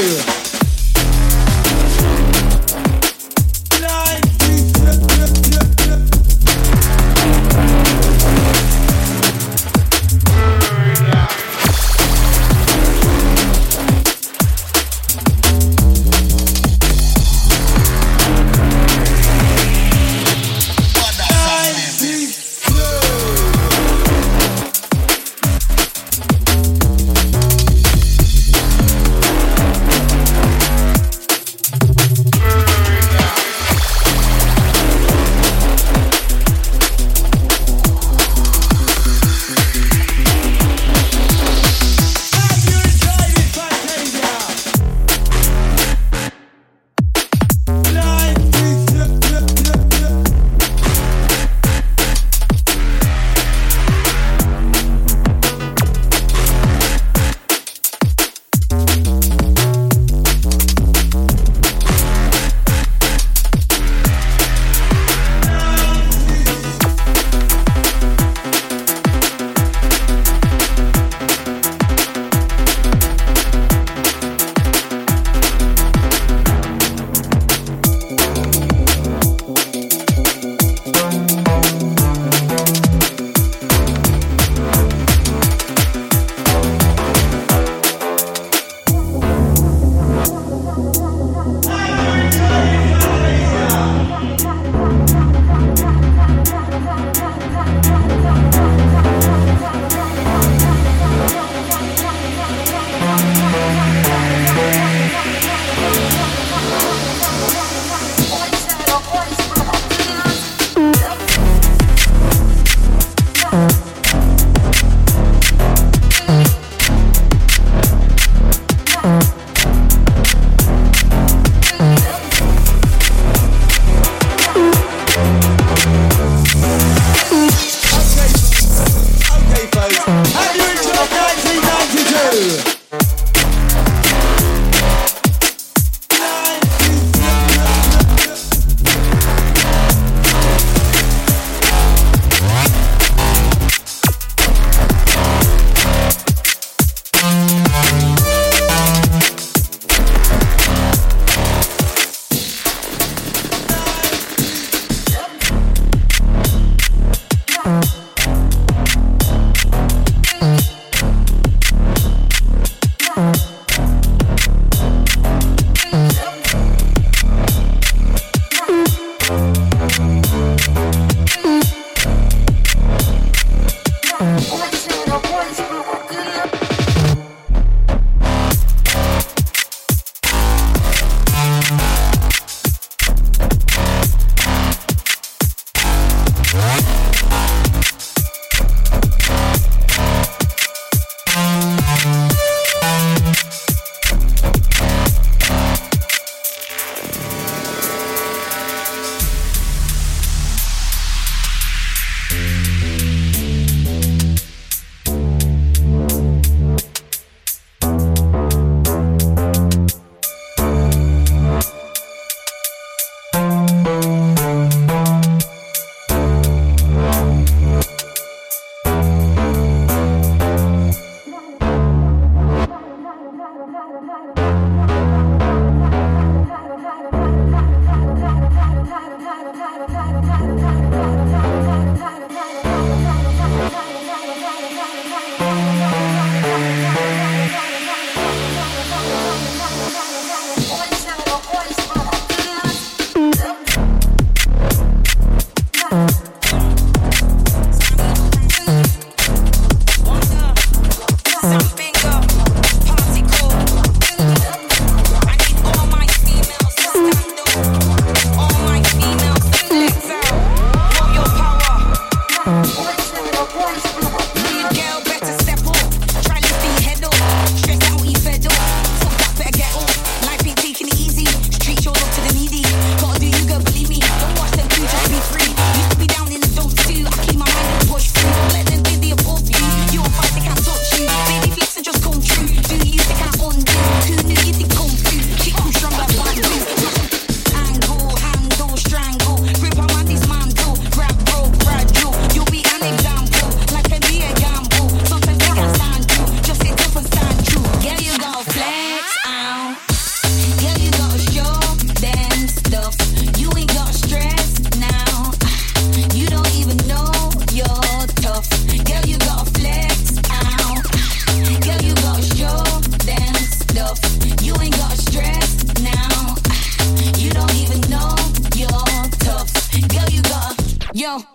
Yeah.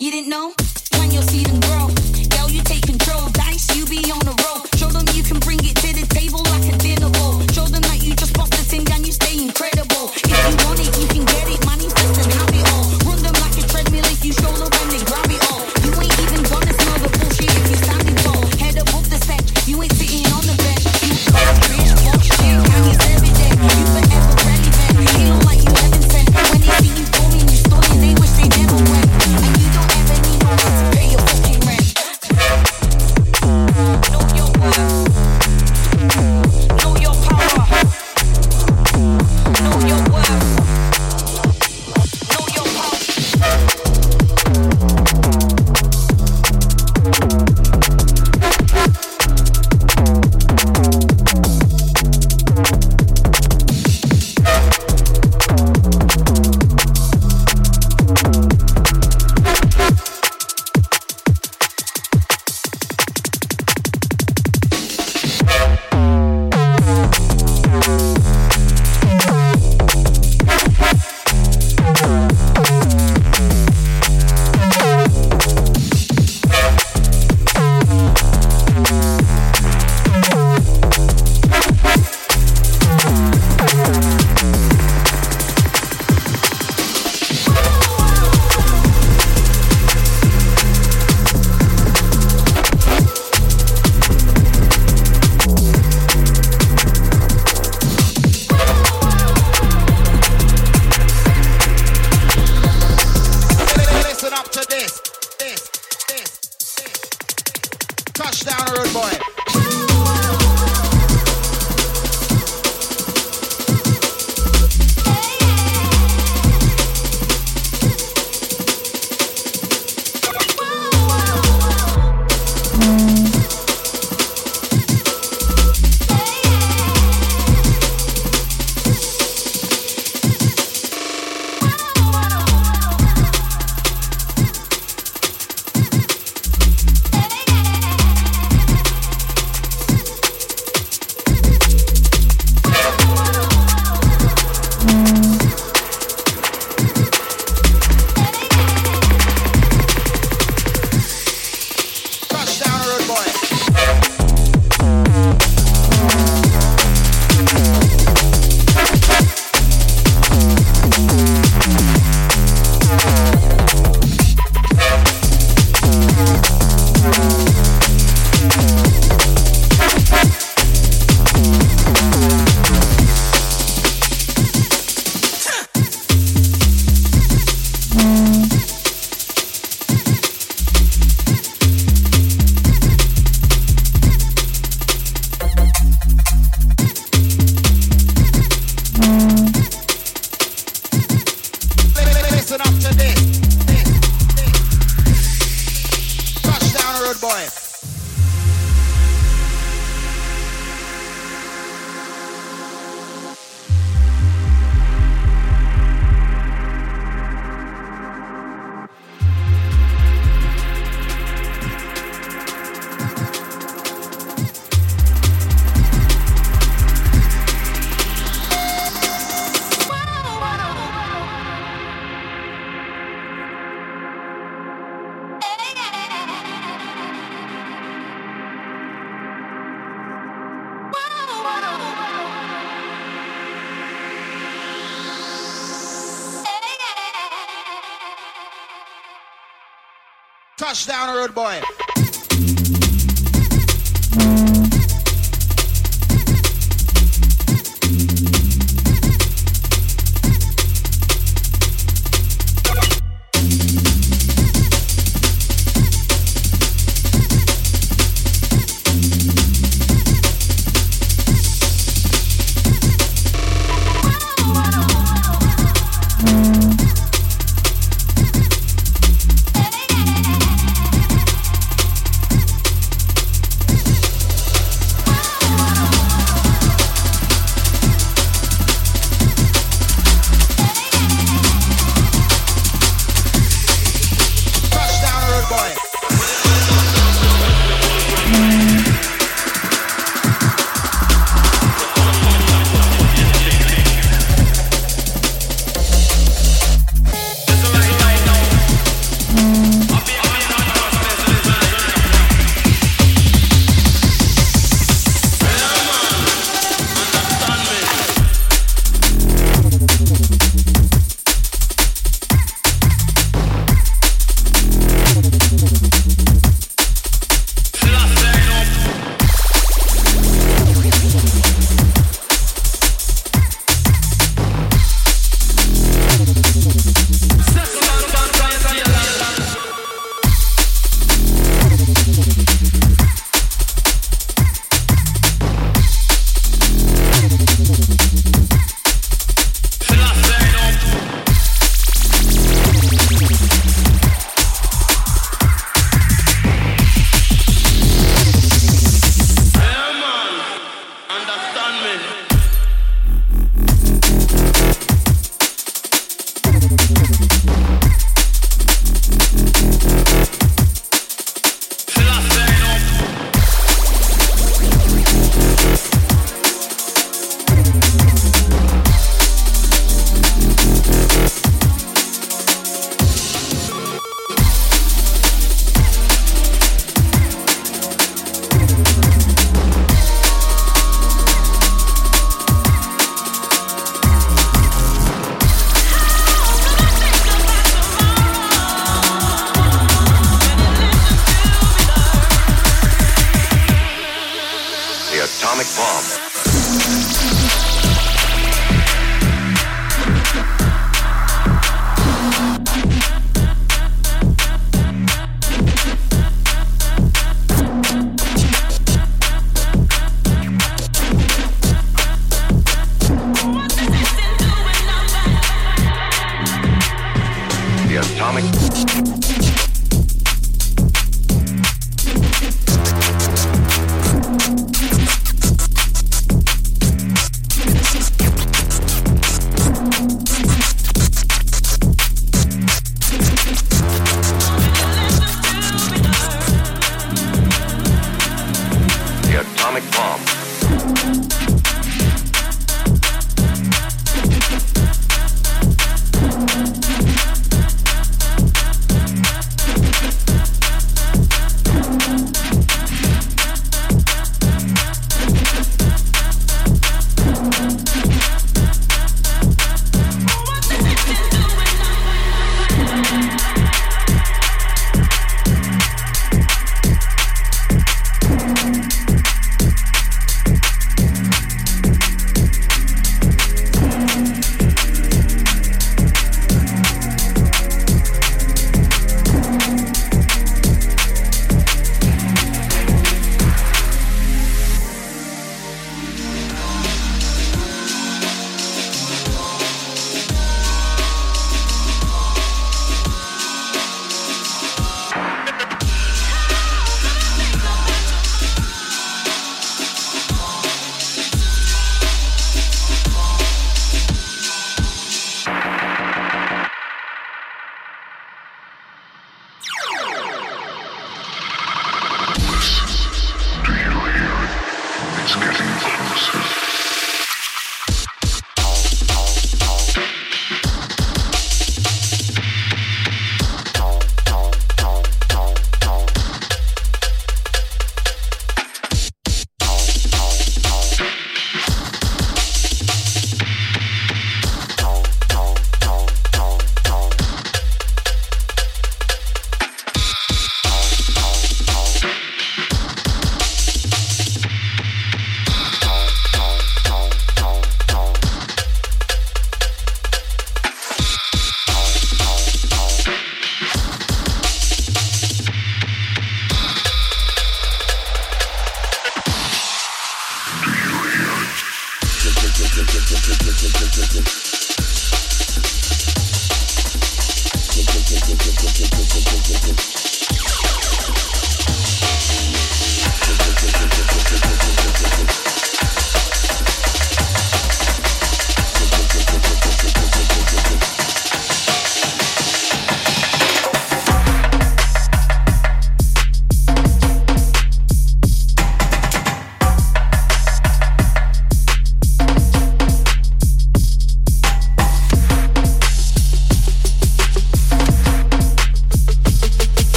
You didn't know? When you'll see them grow. girl. you take control. Dice, you be on the roll. Show them you can bring it to the table like a dinner bowl. Show them that you just bust the thing and you stay incredible. If you want it,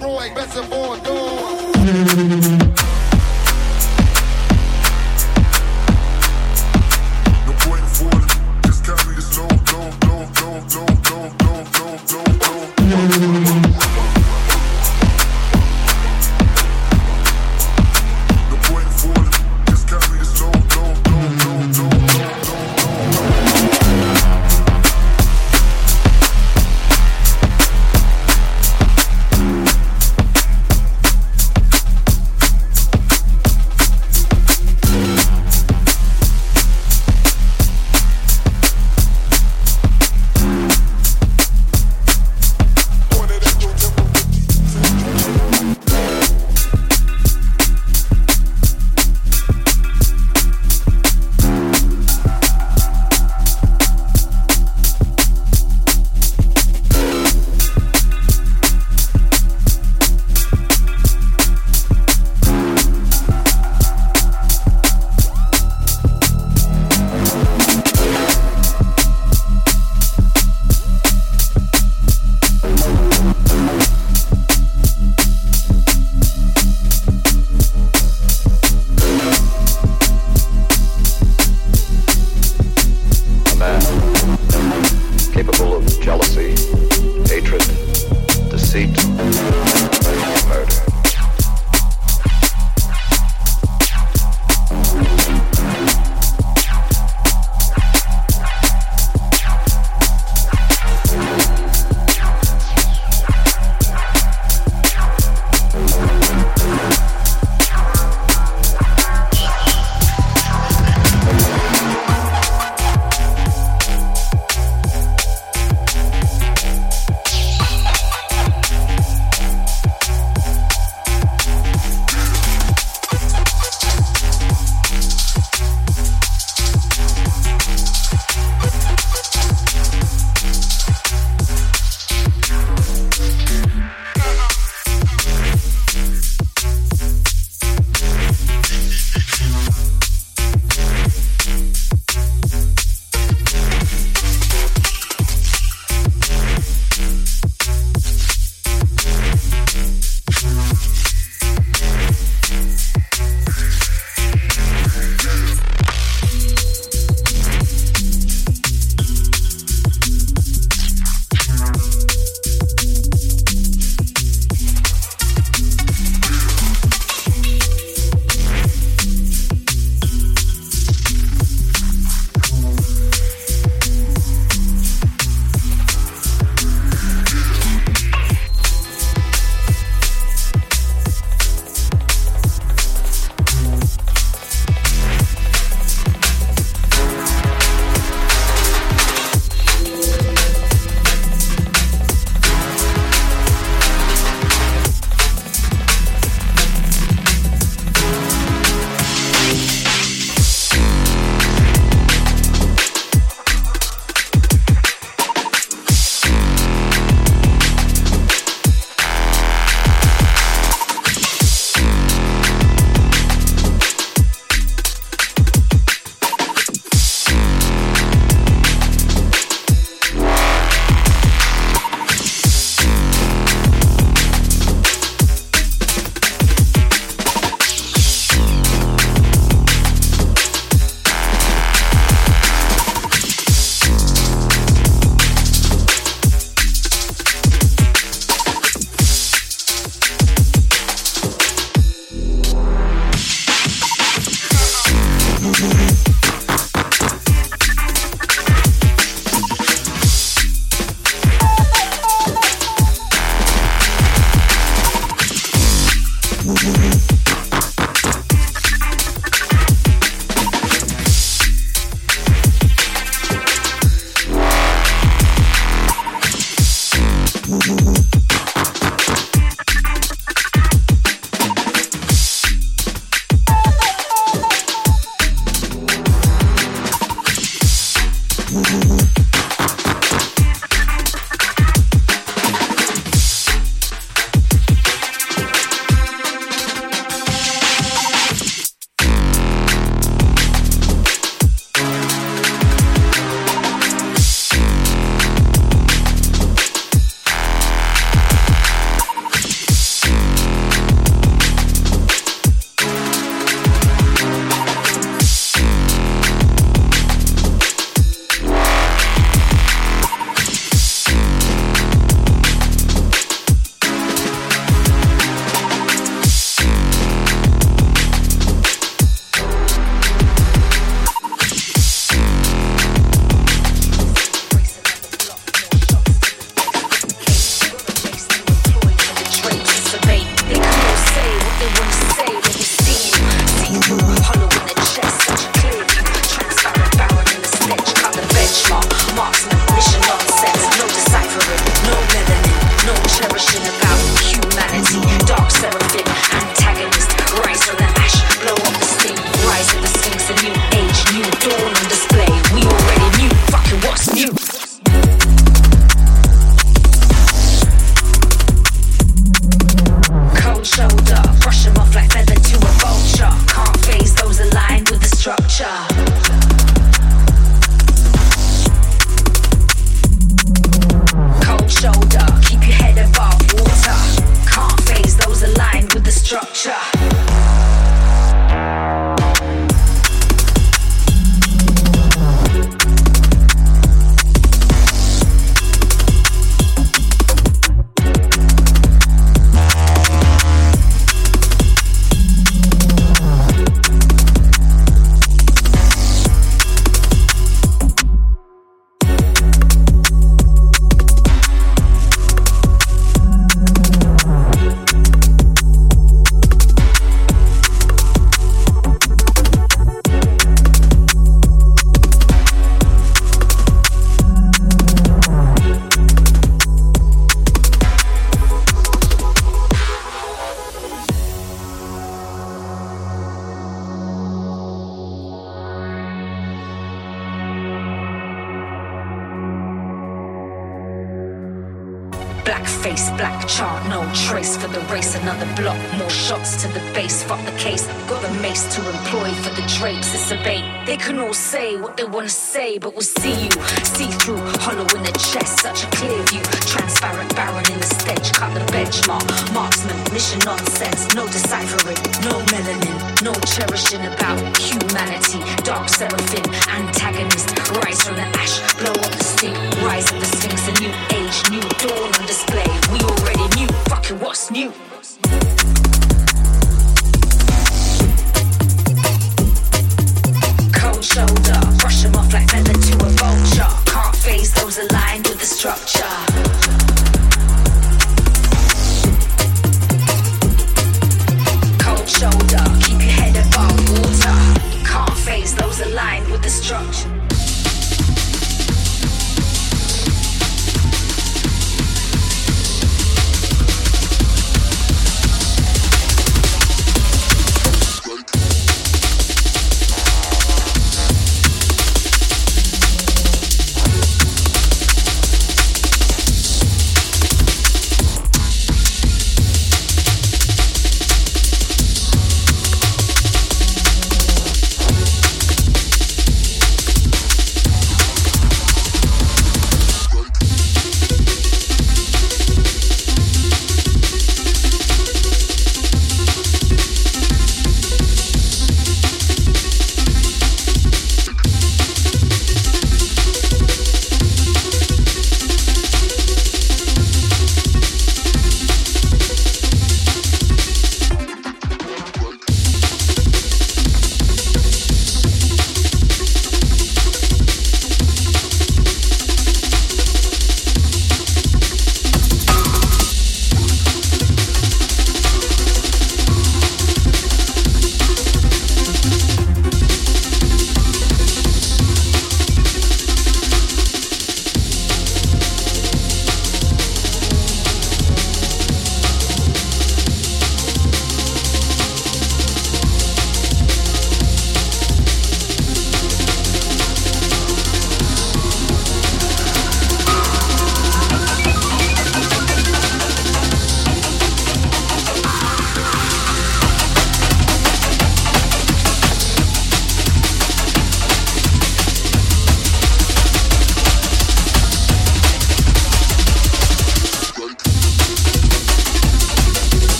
through best of four doors.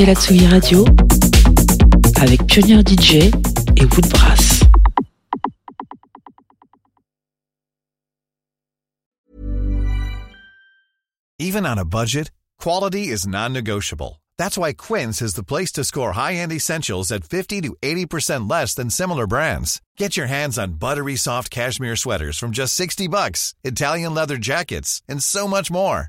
Écoutez la Tsugi Radio avec Pioneer DJ et Woodbrass. Even on a budget, quality is non-negotiable. That's why Quince is the place to score high-end essentials at 50 to 80% less than similar brands. Get your hands on buttery soft cashmere sweaters from just 60 bucks, Italian leather jackets, and so much more.